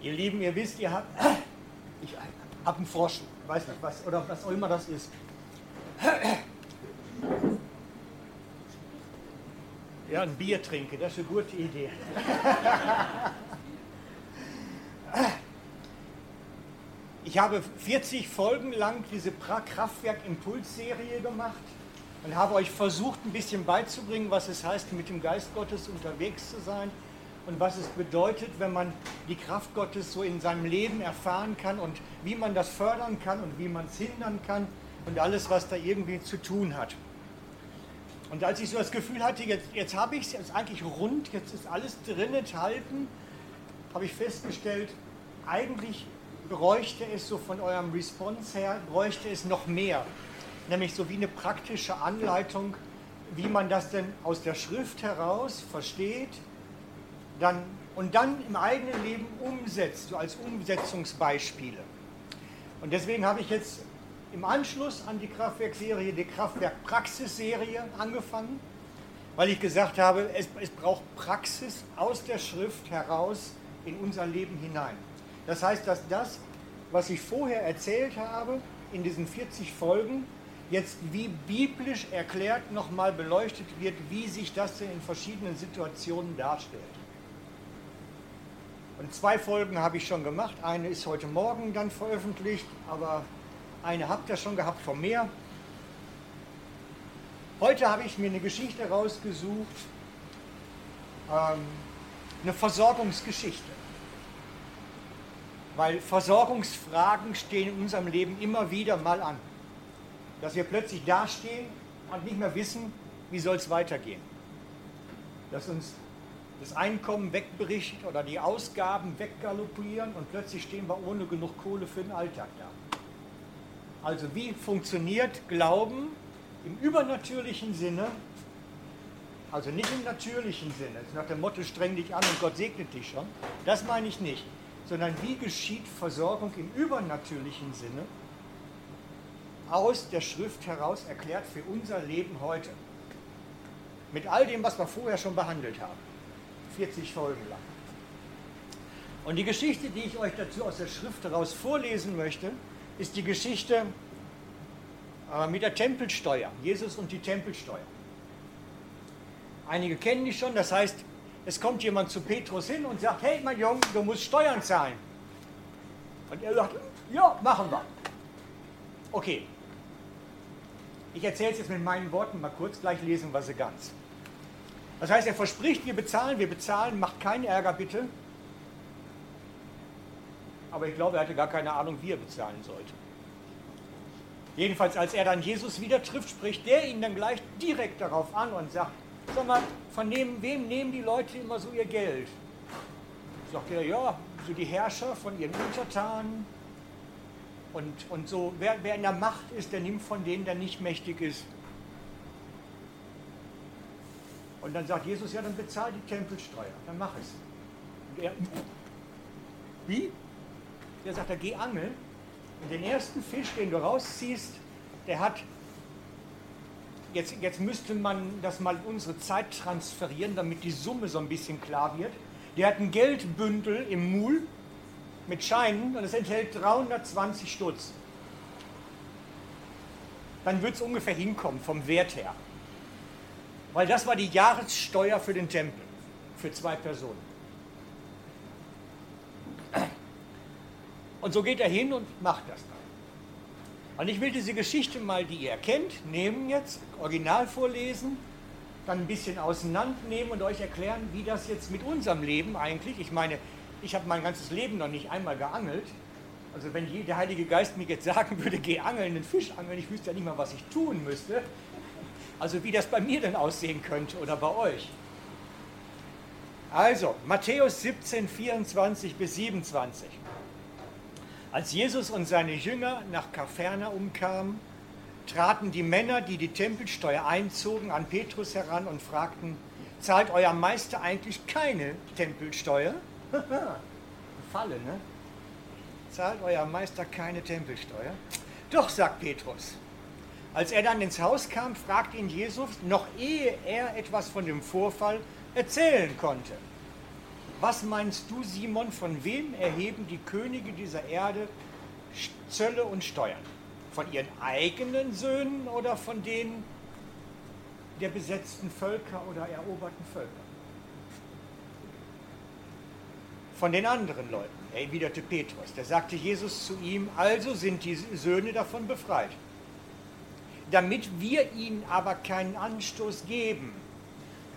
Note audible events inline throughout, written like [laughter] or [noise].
Ihr Lieben, ihr wisst, ihr habt. [coughs] Ich habe einen Frosch, weiß nicht was, oder was auch immer das ist. [coughs] Ja, ein Bier trinke, das ist eine gute Idee. [coughs] Ich habe 40 Folgen lang diese Kraftwerk-Impuls-Serie gemacht und habe euch versucht, ein bisschen beizubringen, was es heißt, mit dem Geist Gottes unterwegs zu sein und was es bedeutet, wenn man die Kraft Gottes so in seinem Leben erfahren kann und wie man das fördern kann und wie man es hindern kann und alles, was da irgendwie zu tun hat. Und als ich so das Gefühl hatte, jetzt, jetzt habe ich es, jetzt eigentlich rund, jetzt ist alles drin enthalten, habe ich festgestellt, eigentlich bräuchte es so von eurem Response her, bräuchte es noch mehr. Nämlich so wie eine praktische Anleitung, wie man das denn aus der Schrift heraus versteht dann, und dann im eigenen Leben umsetzt, so als Umsetzungsbeispiele. Und deswegen habe ich jetzt im Anschluss an die Kraftwerkserie die Kraftwerk-Praxis-Serie angefangen, weil ich gesagt habe, es, es braucht Praxis aus der Schrift heraus in unser Leben hinein. Das heißt, dass das, was ich vorher erzählt habe, in diesen 40 Folgen, jetzt wie biblisch erklärt nochmal beleuchtet wird, wie sich das denn in verschiedenen Situationen darstellt. Und zwei Folgen habe ich schon gemacht. Eine ist heute Morgen dann veröffentlicht, aber eine habt ihr schon gehabt von mir. Heute habe ich mir eine Geschichte rausgesucht, ähm, eine Versorgungsgeschichte. Weil Versorgungsfragen stehen in unserem Leben immer wieder mal an. Dass wir plötzlich dastehen und nicht mehr wissen, wie soll es weitergehen. Dass uns das Einkommen wegbricht oder die Ausgaben weggaloppieren und plötzlich stehen wir ohne genug Kohle für den Alltag da. Also wie funktioniert Glauben im übernatürlichen Sinne, also nicht im natürlichen Sinne, nach dem Motto streng dich an und Gott segnet dich schon, das meine ich nicht, sondern wie geschieht Versorgung im übernatürlichen Sinne aus der Schrift heraus erklärt für unser Leben heute. Mit all dem, was wir vorher schon behandelt haben. 40 Folgen lang. Und die Geschichte, die ich euch dazu aus der Schrift heraus vorlesen möchte, ist die Geschichte äh, mit der Tempelsteuer, Jesus und die Tempelsteuer. Einige kennen die schon, das heißt, es kommt jemand zu Petrus hin und sagt, hey mein Junge, du musst Steuern zahlen. Und er sagt, ja, machen wir. Okay. Ich erzähle es jetzt mit meinen Worten mal kurz, gleich lesen wir sie ganz. Das heißt, er verspricht, wir bezahlen, wir bezahlen, macht keinen Ärger bitte. Aber ich glaube, er hatte gar keine Ahnung, wie er bezahlen sollte. Jedenfalls, als er dann Jesus wieder trifft, spricht der ihn dann gleich direkt darauf an und sagt, sag mal, von dem, wem nehmen die Leute immer so ihr Geld? Sagt er, ja, so die Herrscher von ihren Untertanen. Und, und so, wer, wer in der Macht ist, der nimmt von denen, der nicht mächtig ist. Und dann sagt Jesus, ja, dann bezahl die Tempelsteuer, dann mach es. Und er, wie? Der sagt, er geh angeln und den ersten Fisch, den du rausziehst, der hat, jetzt, jetzt müsste man das mal in unsere Zeit transferieren, damit die Summe so ein bisschen klar wird. Der hat ein Geldbündel im Mul mit Scheinen und es enthält 320 Stutz. Dann wird es ungefähr hinkommen vom Wert her. Weil das war die Jahressteuer für den Tempel, für zwei Personen. Und so geht er hin und macht das dann. Und ich will diese Geschichte mal, die ihr kennt, nehmen jetzt, original vorlesen, dann ein bisschen auseinandernehmen und euch erklären, wie das jetzt mit unserem Leben eigentlich, ich meine, ich habe mein ganzes Leben noch nicht einmal geangelt. Also wenn der Heilige Geist mir jetzt [laughs] sagen würde, geh angeln, einen Fisch angeln, ich wüsste ja nicht mal, was ich tun müsste. Also wie das bei mir denn aussehen könnte oder bei euch. Also, Matthäus 17, 24 bis 27. Als Jesus und seine Jünger nach Kapharnaum kamen, traten die Männer, die die Tempelsteuer einzogen, an Petrus heran und fragten, zahlt euer Meister eigentlich keine Tempelsteuer? [laughs] Falle, ne? Zahlt euer Meister keine Tempelsteuer? Doch, sagt Petrus. Als er dann ins Haus kam, fragte ihn Jesus, noch ehe er etwas von dem Vorfall erzählen konnte. Was meinst du, Simon, von wem erheben die Könige dieser Erde Zölle und Steuern? Von ihren eigenen Söhnen oder von denen der besetzten Völker oder eroberten Völker? Von den anderen Leuten, erwiderte Petrus. Da sagte Jesus zu ihm, also sind die Söhne davon befreit. Damit wir ihnen aber keinen Anstoß geben,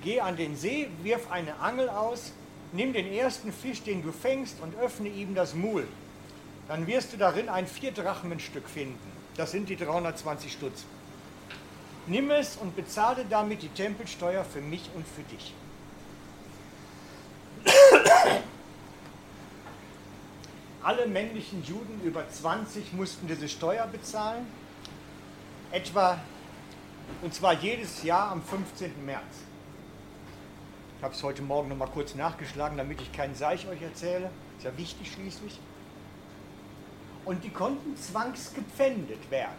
geh an den See, wirf eine Angel aus, nimm den ersten Fisch, den du fängst, und öffne ihm das Mul. Dann wirst du darin ein Vierdrachenstück finden. Das sind die 320 Stutz. Nimm es und bezahle damit die Tempelsteuer für mich und für dich. Alle männlichen Juden über 20 mussten diese Steuer bezahlen, etwa, und zwar jedes Jahr am 15. März. Ich habe es heute Morgen noch mal kurz nachgeschlagen, damit ich keinen Seich euch erzähle. Ist ja wichtig schließlich. Und die konnten zwangsgepfändet werden.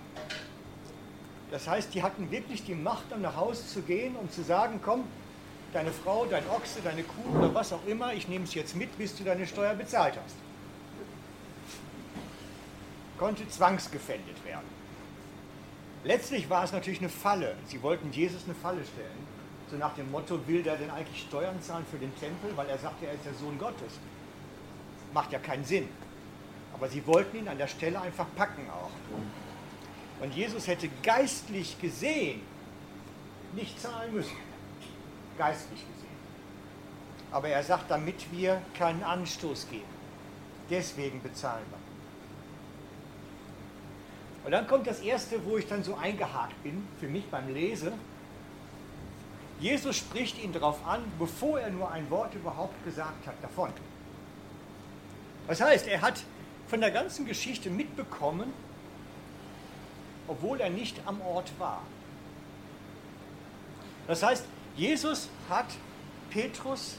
Das heißt, die hatten wirklich die Macht, dann nach Hause zu gehen und zu sagen, komm, deine Frau, dein Ochse, deine Kuh oder was auch immer, ich nehme es jetzt mit, bis du deine Steuer bezahlt hast. Konnte zwangsgepfändet werden. Letztlich war es natürlich eine Falle. Sie wollten Jesus eine Falle stellen. So nach dem Motto, will der denn eigentlich Steuern zahlen für den Tempel, weil er sagt, er ist der Sohn Gottes. Macht ja keinen Sinn. Aber sie wollten ihn an der Stelle einfach packen auch. Und Jesus hätte geistlich gesehen nicht zahlen müssen. Geistlich gesehen. Aber er sagt, damit wir keinen Anstoß geben. Deswegen bezahlen wir. Und dann kommt das Erste, wo ich dann so eingehakt bin, für mich beim Lesen. Jesus spricht ihn darauf an, bevor er nur ein Wort überhaupt gesagt hat davon. Das heißt, er hat von der ganzen Geschichte mitbekommen, obwohl er nicht am Ort war. Das heißt, Jesus hat Petrus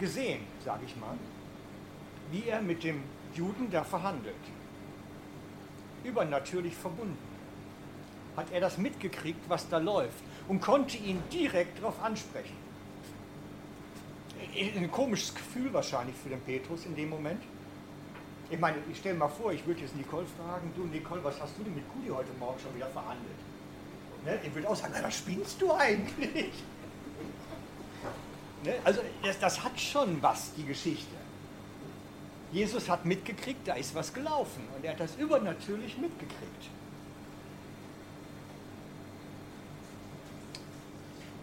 gesehen, sage ich mal, wie er mit dem Juden da verhandelt. Übernatürlich verbunden. Hat er das mitgekriegt, was da läuft und konnte ihn direkt darauf ansprechen. Ein komisches Gefühl wahrscheinlich für den Petrus in dem Moment. Ich meine, ich stelle mal vor, ich würde jetzt Nicole fragen, du Nicole, was hast du denn mit Kudi heute Morgen schon wieder verhandelt? Ne? Ich würde auch sagen, was spinnst du eigentlich? [laughs] ne? Also das, das hat schon was, die Geschichte. Jesus hat mitgekriegt, da ist was gelaufen und er hat das übernatürlich mitgekriegt.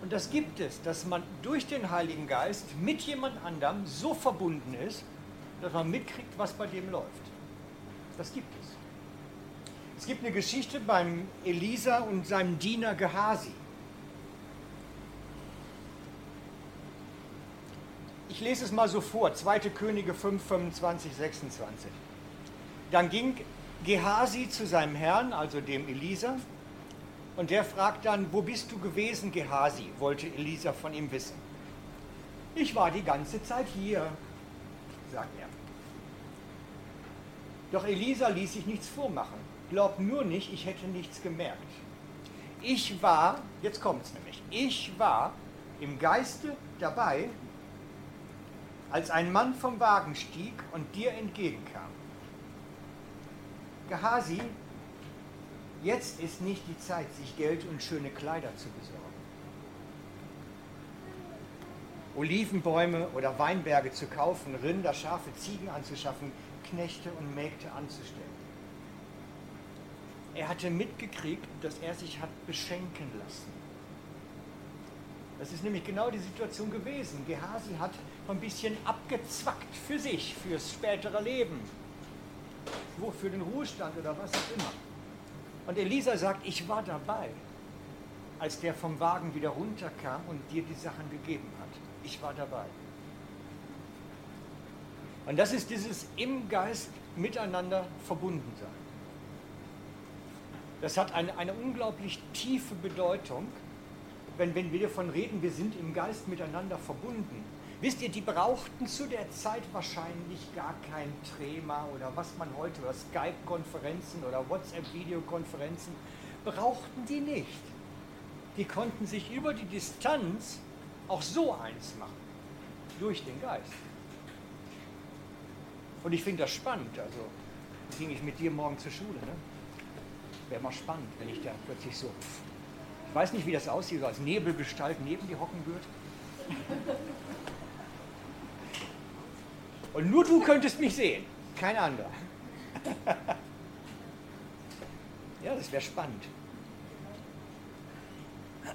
Und das gibt es, dass man durch den Heiligen Geist mit jemand anderem so verbunden ist, dass man mitkriegt, was bei dem läuft. Das gibt es. Es gibt eine Geschichte beim Elisa und seinem Diener Gehasi. Ich lese es mal so vor, 2. Könige 5, 25, 26. Dann ging Gehasi zu seinem Herrn, also dem Elisa, und der fragt dann, wo bist du gewesen, Gehasi, wollte Elisa von ihm wissen. Ich war die ganze Zeit hier, sagt er. Doch Elisa ließ sich nichts vormachen. Glaub nur nicht, ich hätte nichts gemerkt. Ich war, jetzt kommt es nämlich, ich war im Geiste dabei, als ein Mann vom Wagen stieg und dir entgegenkam. Gehasi Jetzt ist nicht die Zeit, sich Geld und schöne Kleider zu besorgen. Olivenbäume oder Weinberge zu kaufen, Rinder, Schafe, Ziegen anzuschaffen, Knechte und Mägde anzustellen. Er hatte mitgekriegt, dass er sich hat beschenken lassen. Das ist nämlich genau die Situation gewesen. Gehasi hat ein bisschen abgezwackt für sich, fürs spätere Leben. Für den Ruhestand oder was auch immer. Und Elisa sagt, ich war dabei, als der vom Wagen wieder runterkam und dir die Sachen gegeben hat. Ich war dabei. Und das ist dieses im Geist miteinander verbunden sein. Das hat eine, eine unglaublich tiefe Bedeutung, wenn, wenn wir davon reden, wir sind im Geist miteinander verbunden. Wisst ihr, die brauchten zu der Zeit wahrscheinlich gar kein Trema oder was man heute, oder Skype-Konferenzen oder WhatsApp-Videokonferenzen, brauchten die nicht. Die konnten sich über die Distanz auch so eins machen, durch den Geist. Und ich finde das spannend. Also ging ich mit dir morgen zur Schule. Ne? Wäre mal spannend, wenn ich da plötzlich so. Ich weiß nicht, wie das aussieht, so als Nebelgestalt neben dir hocken würde. Und nur du könntest mich sehen, kein anderer. [laughs] ja, das wäre spannend.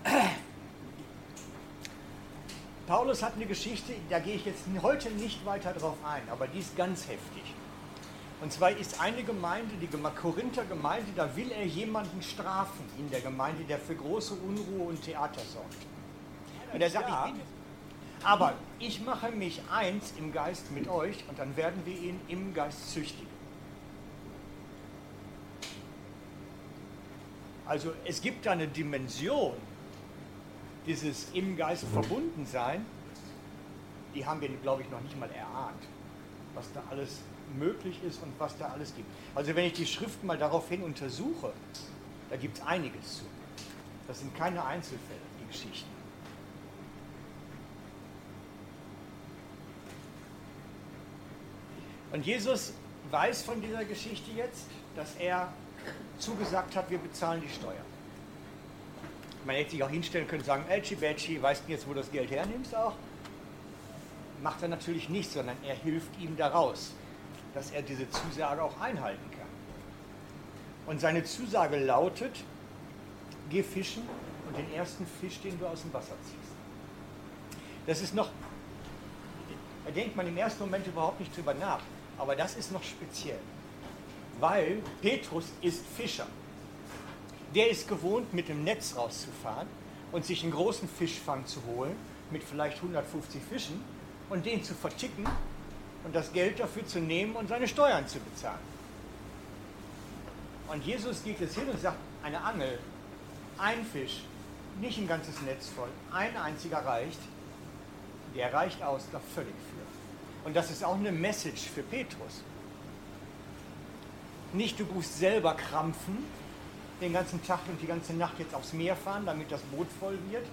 [clears throat] Paulus hat eine Geschichte, da gehe ich jetzt heute nicht weiter drauf ein, aber die ist ganz heftig. Und zwar ist eine Gemeinde, die Korinther Gemeinde, da will er jemanden strafen in der Gemeinde, der für große Unruhe und Theater sorgt. Und er sagt, ja. ich bin aber ich mache mich eins im Geist mit euch und dann werden wir ihn im Geist züchtigen. Also es gibt eine Dimension, dieses im Geist verbunden sein, die haben wir, glaube ich, noch nicht mal erahnt, was da alles möglich ist und was da alles gibt. Also wenn ich die Schriften mal daraufhin untersuche, da gibt es einiges zu. Das sind keine Einzelfälle, die Geschichten. Und Jesus weiß von dieser Geschichte jetzt, dass er zugesagt hat, wir bezahlen die Steuer. Man hätte sich auch hinstellen können und sagen, Elchi Betschi, weißt du jetzt, wo du das Geld hernimmst auch? Macht er natürlich nicht, sondern er hilft ihm daraus, dass er diese Zusage auch einhalten kann. Und seine Zusage lautet, geh fischen und den ersten Fisch, den du aus dem Wasser ziehst. Das ist noch, da denkt man im ersten Moment überhaupt nicht drüber nach, aber das ist noch speziell, weil Petrus ist Fischer der ist gewohnt, mit dem Netz rauszufahren und sich einen großen Fischfang zu holen, mit vielleicht 150 Fischen, und den zu verticken und das Geld dafür zu nehmen und seine Steuern zu bezahlen. Und Jesus geht jetzt hin und sagt, eine Angel, ein Fisch, nicht ein ganzes Netz voll, ein einziger reicht, der reicht aus, da völlig für. Und das ist auch eine Message für Petrus. Nicht du musst selber krampfen, den ganzen Tag und die ganze Nacht jetzt aufs Meer fahren, damit das Boot voll wird,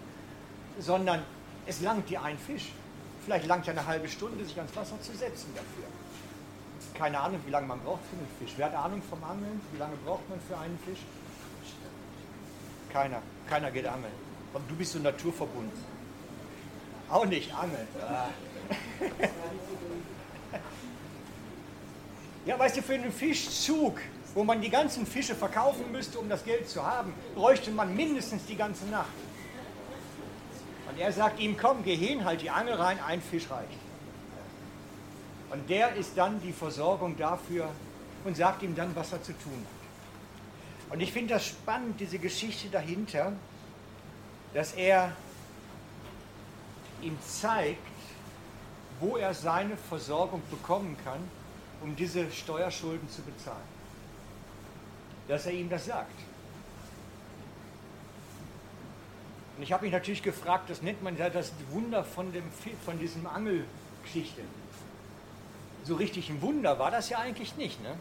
sondern es langt dir ein Fisch. Vielleicht langt ja eine halbe Stunde, sich ans Wasser zu setzen dafür. Keine Ahnung, wie lange man braucht für einen Fisch. Wer hat Ahnung vom Angeln? Wie lange braucht man für einen Fisch? Keiner. Keiner geht angeln. Du bist so naturverbunden. Auch nicht angeln. Ah. [laughs] ja, weißt du, für einen Fischzug wo man die ganzen Fische verkaufen müsste, um das Geld zu haben, bräuchte man mindestens die ganze Nacht. Und er sagt ihm, komm, geh hin, halt die Angel rein, ein Fisch reicht. Und der ist dann die Versorgung dafür und sagt ihm dann, was er zu tun hat. Und ich finde das spannend, diese Geschichte dahinter, dass er ihm zeigt, wo er seine Versorgung bekommen kann, um diese Steuerschulden zu bezahlen dass er ihm das sagt. Und ich habe mich natürlich gefragt, das nennt man ja das Wunder von, dem, von diesem Angelgeschichte. So richtig ein Wunder war das ja eigentlich nicht, ne?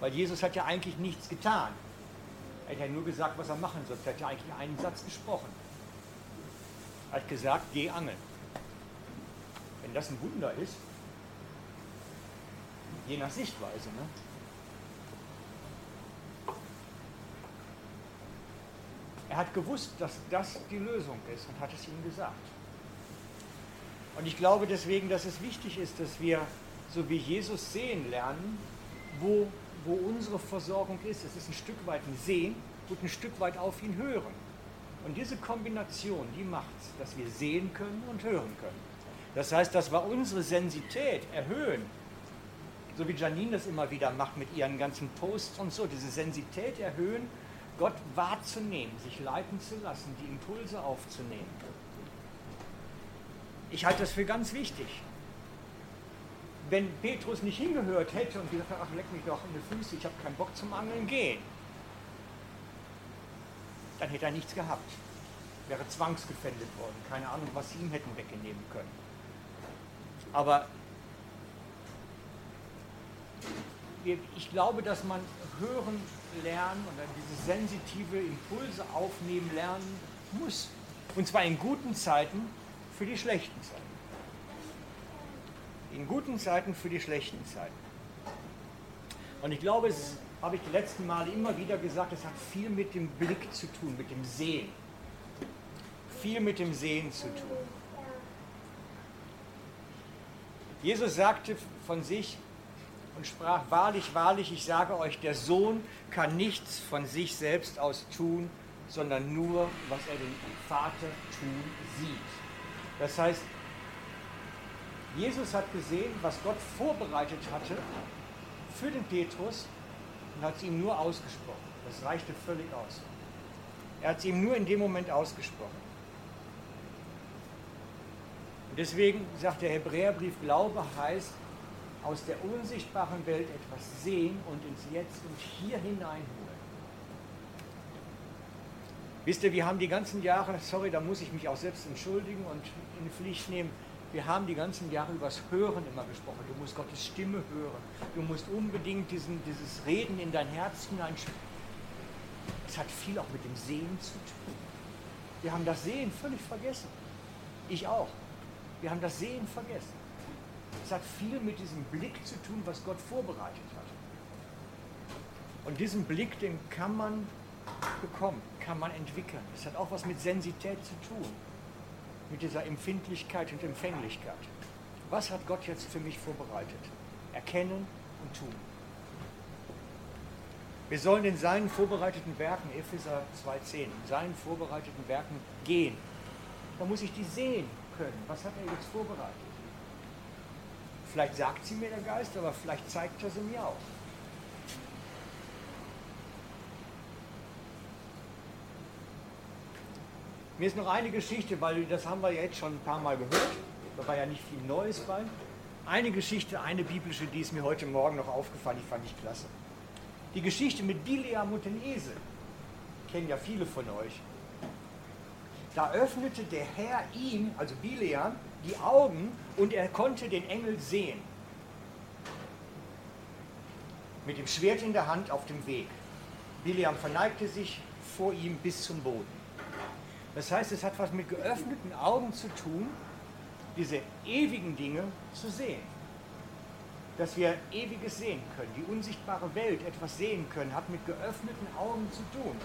weil Jesus hat ja eigentlich nichts getan. Er hat ja nur gesagt, was er machen soll. Er hat ja eigentlich einen Satz gesprochen. Er hat gesagt, geh angeln. Wenn das ein Wunder ist, je nach Sichtweise, ne? Er hat gewusst, dass das die Lösung ist und hat es ihm gesagt. Und ich glaube deswegen, dass es wichtig ist, dass wir, so wie Jesus sehen lernen, wo, wo unsere Versorgung ist. Es ist ein Stück weit ein Sehen und ein Stück weit auf ihn hören. Und diese Kombination, die macht es, dass wir sehen können und hören können. Das heißt, dass wir unsere Sensität erhöhen, so wie Janine das immer wieder macht mit ihren ganzen Posts und so, diese Sensität erhöhen Gott wahrzunehmen, sich leiten zu lassen, die Impulse aufzunehmen. Ich halte das für ganz wichtig. Wenn Petrus nicht hingehört hätte und gesagt hat, ach leck mich doch in die Füße, ich habe keinen Bock zum Angeln, gehen, dann hätte er nichts gehabt. Wäre zwangsgefändet worden. Keine Ahnung, was sie ihm hätten wegnehmen können. Aber ich glaube, dass man hören lernen und dann diese sensitive Impulse aufnehmen lernen muss. Und zwar in guten Zeiten für die schlechten Zeiten. In guten Zeiten für die schlechten Zeiten. Und ich glaube, es habe ich die letzten Male immer wieder gesagt, es hat viel mit dem Blick zu tun, mit dem Sehen. Viel mit dem Sehen zu tun. Jesus sagte von sich und sprach, wahrlich, wahrlich, ich sage euch, der Sohn kann nichts von sich selbst aus tun, sondern nur, was er den Vater tun sieht. Das heißt, Jesus hat gesehen, was Gott vorbereitet hatte für den Petrus und hat es ihm nur ausgesprochen. Das reichte völlig aus. Er hat es ihm nur in dem Moment ausgesprochen. Deswegen sagt der Hebräerbrief, Glaube heißt, aus der unsichtbaren Welt etwas sehen und ins Jetzt und hier hineinholen. Wisst ihr, wir haben die ganzen Jahre, sorry, da muss ich mich auch selbst entschuldigen und in Pflicht nehmen, wir haben die ganzen Jahre über das Hören immer gesprochen. Du musst Gottes Stimme hören. Du musst unbedingt diesen, dieses Reden in dein Herz hineinsprechen. Es hat viel auch mit dem Sehen zu tun. Wir haben das Sehen völlig vergessen. Ich auch. Wir haben das Sehen vergessen. Es hat viel mit diesem Blick zu tun, was Gott vorbereitet hat. Und diesen Blick, den kann man bekommen, kann man entwickeln. Es hat auch was mit Sensität zu tun mit dieser Empfindlichkeit und Empfänglichkeit. Was hat Gott jetzt für mich vorbereitet? Erkennen und tun. Wir sollen in seinen vorbereiteten Werken, Epheser 2,10, in seinen vorbereiteten Werken gehen. Da muss ich die sehen können. Was hat er jetzt vorbereitet? Vielleicht sagt sie mir der Geist, aber vielleicht zeigt er sie mir auch. Mir ist noch eine Geschichte, weil das haben wir jetzt schon ein paar Mal gehört. Da war ja nicht viel Neues bei. Eine Geschichte, eine biblische, die ist mir heute Morgen noch aufgefallen, die fand ich klasse. Die Geschichte mit Bileam und dem Esel. Kennen ja viele von euch. Da öffnete der Herr ihm, also Bileam, die Augen und er konnte den Engel sehen. Mit dem Schwert in der Hand auf dem Weg. Bileam verneigte sich vor ihm bis zum Boden. Das heißt, es hat was mit geöffneten Augen zu tun, diese ewigen Dinge zu sehen. Dass wir ewiges sehen können, die unsichtbare Welt etwas sehen können, hat mit geöffneten Augen zu tun.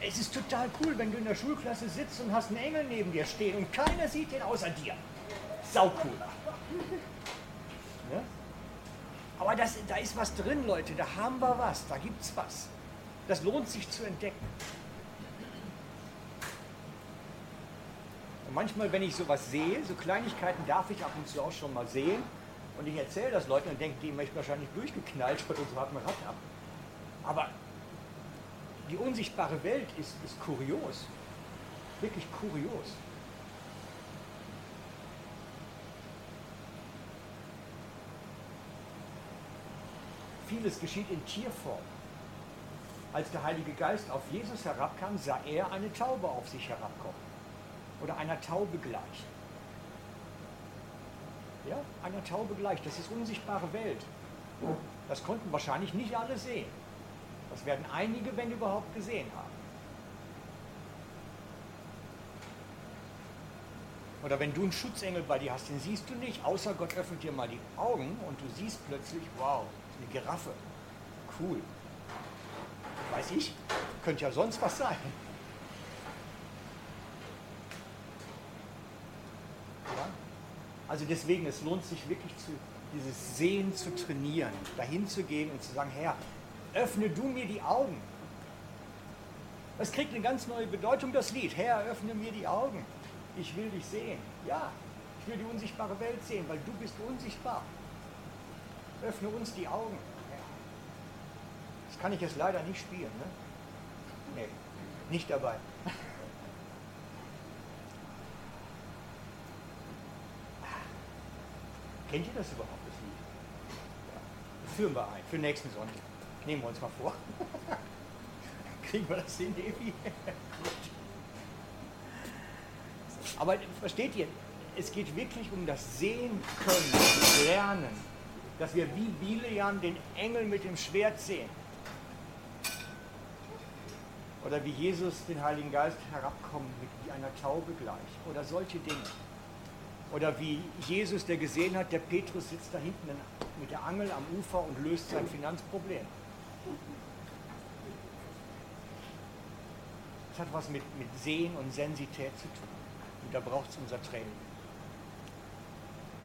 Es ist total cool, wenn du in der Schulklasse sitzt und hast einen Engel neben dir stehen und keiner sieht den außer dir. Sau cool. Ja? Aber das, da ist was drin, Leute, da haben wir was, da gibt es was. Das lohnt sich zu entdecken. Und manchmal, wenn ich sowas sehe, so Kleinigkeiten darf ich ab und zu auch schon mal sehen. Und ich erzähle das Leuten und denke, die möchten wahrscheinlich durchgeknallt [laughs] oder so hat man Rad ab. Aber die unsichtbare Welt ist, ist kurios. Wirklich kurios. Vieles geschieht in Tierform. Als der Heilige Geist auf Jesus herabkam, sah er eine Taube auf sich herabkommen oder einer Taube gleich. Ja, einer Taube gleich. Das ist unsichtbare Welt. Das konnten wahrscheinlich nicht alle sehen. Das werden einige, wenn überhaupt, gesehen haben. Oder wenn du einen Schutzengel bei dir hast, den siehst du nicht, außer Gott öffnet dir mal die Augen und du siehst plötzlich, wow, eine Giraffe. Cool. Weiß ich, könnte ja sonst was sein. Also deswegen, es lohnt sich wirklich, zu, dieses Sehen zu trainieren, dahin zu gehen und zu sagen, Herr, öffne du mir die Augen. Das kriegt eine ganz neue Bedeutung, das Lied. Herr, öffne mir die Augen. Ich will dich sehen. Ja, ich will die unsichtbare Welt sehen, weil du bist unsichtbar. Öffne uns die Augen. Das kann ich jetzt leider nicht spielen. Ne? Nee, nicht dabei. [laughs] Kennt ihr das überhaupt, das Lied? Führen wir ein, für nächsten Sonntag. Nehmen wir uns mal vor. [laughs] Kriegen wir das hin, Devi? [laughs] Aber versteht ihr, es geht wirklich um das Sehen können, Lernen, dass wir wie Bileam den Engel mit dem Schwert sehen. Oder wie Jesus den Heiligen Geist herabkommen mit wie einer Taube gleich. Oder solche Dinge. Oder wie Jesus, der gesehen hat, der Petrus sitzt da hinten mit der Angel am Ufer und löst sein Finanzproblem. Das hat was mit, mit Sehen und Sensität zu tun. Und da braucht es unser Training.